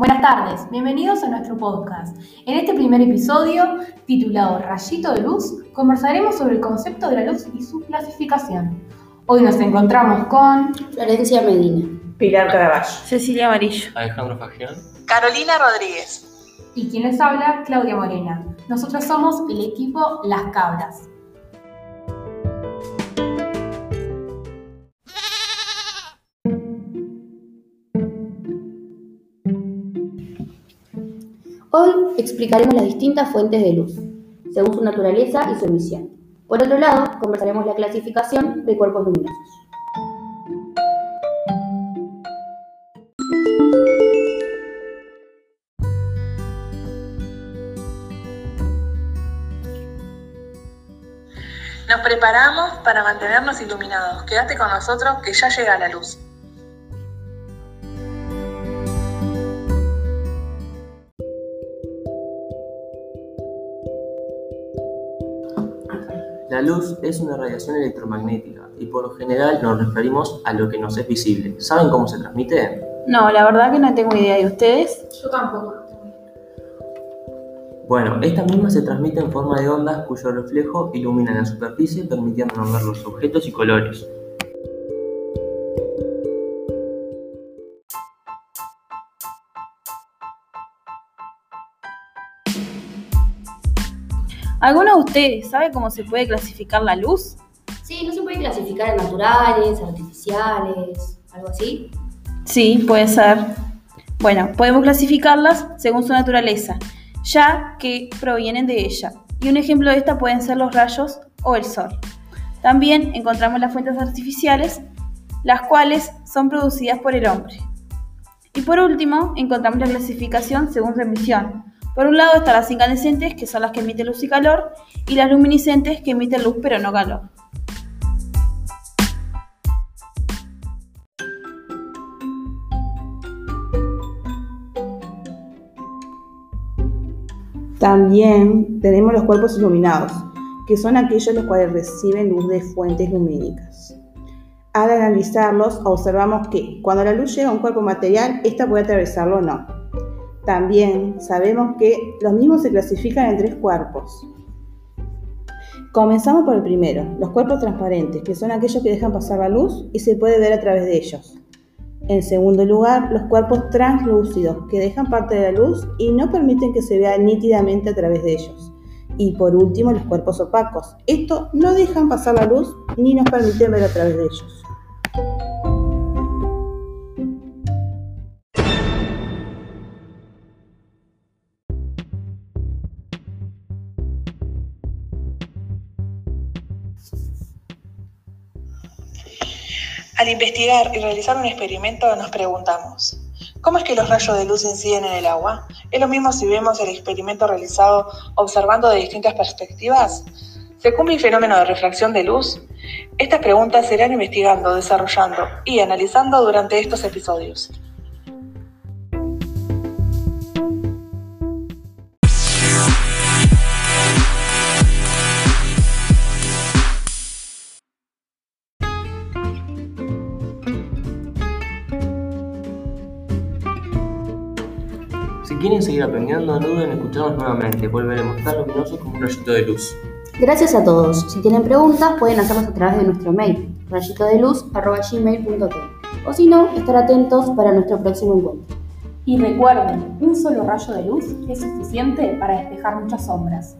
Buenas tardes, bienvenidos a nuestro podcast. En este primer episodio, titulado Rayito de Luz, conversaremos sobre el concepto de la luz y su clasificación. Hoy nos encontramos con Florencia Medina, Pilar Caraballo, Cecilia Amarillo, Alejandro Fagión, Carolina Rodríguez. y quien les habla, Claudia Morena. Nosotros somos el equipo Las Cabras. Hoy explicaremos las distintas fuentes de luz, según su naturaleza y su emisión. Por otro lado, conversaremos la clasificación de cuerpos luminosos. Nos preparamos para mantenernos iluminados. Quédate con nosotros que ya llega la luz. La luz es una radiación electromagnética y por lo general nos referimos a lo que nos es visible. ¿Saben cómo se transmite? No, la verdad que no tengo idea de ustedes. Yo tampoco. Bueno, esta misma se transmite en forma de ondas cuyo reflejo ilumina la superficie permitiéndonos ver los objetos y colores. ¿Alguno de ustedes sabe cómo se puede clasificar la luz? Sí, no se puede clasificar en naturales, artificiales, algo así. Sí, puede ser. Bueno, podemos clasificarlas según su naturaleza, ya que provienen de ella. Y un ejemplo de esta pueden ser los rayos o el sol. También encontramos las fuentes artificiales, las cuales son producidas por el hombre. Y por último, encontramos la clasificación según su emisión. Por un lado están las incandescentes, que son las que emiten luz y calor, y las luminiscentes, que emiten luz pero no calor. También tenemos los cuerpos iluminados, que son aquellos los cuales reciben luz de fuentes lumínicas. Al analizarlos, observamos que cuando la luz llega a un cuerpo material, ésta puede atravesarlo o no. También sabemos que los mismos se clasifican en tres cuerpos. Comenzamos por el primero, los cuerpos transparentes, que son aquellos que dejan pasar la luz y se puede ver a través de ellos. En segundo lugar, los cuerpos translúcidos, que dejan parte de la luz y no permiten que se vea nítidamente a través de ellos. Y por último, los cuerpos opacos. Estos no dejan pasar la luz ni nos permiten ver a través de ellos. Al investigar y realizar un experimento nos preguntamos, ¿cómo es que los rayos de luz inciden en el agua? ¿Es lo mismo si vemos el experimento realizado observando de distintas perspectivas? ¿Se cumple el fenómeno de refracción de luz? Estas preguntas se irán investigando, desarrollando y analizando durante estos episodios. Quieren seguir aprendiendo, no duden en escucharnos nuevamente, volveremos tan luminosos como un rayito de luz. Gracias a todos. Si tienen preguntas, pueden hacerlas a través de nuestro mail, rayitodeluz.gmail.com. O si no, estar atentos para nuestro próximo encuentro. Y recuerden, un solo rayo de luz es suficiente para despejar muchas sombras.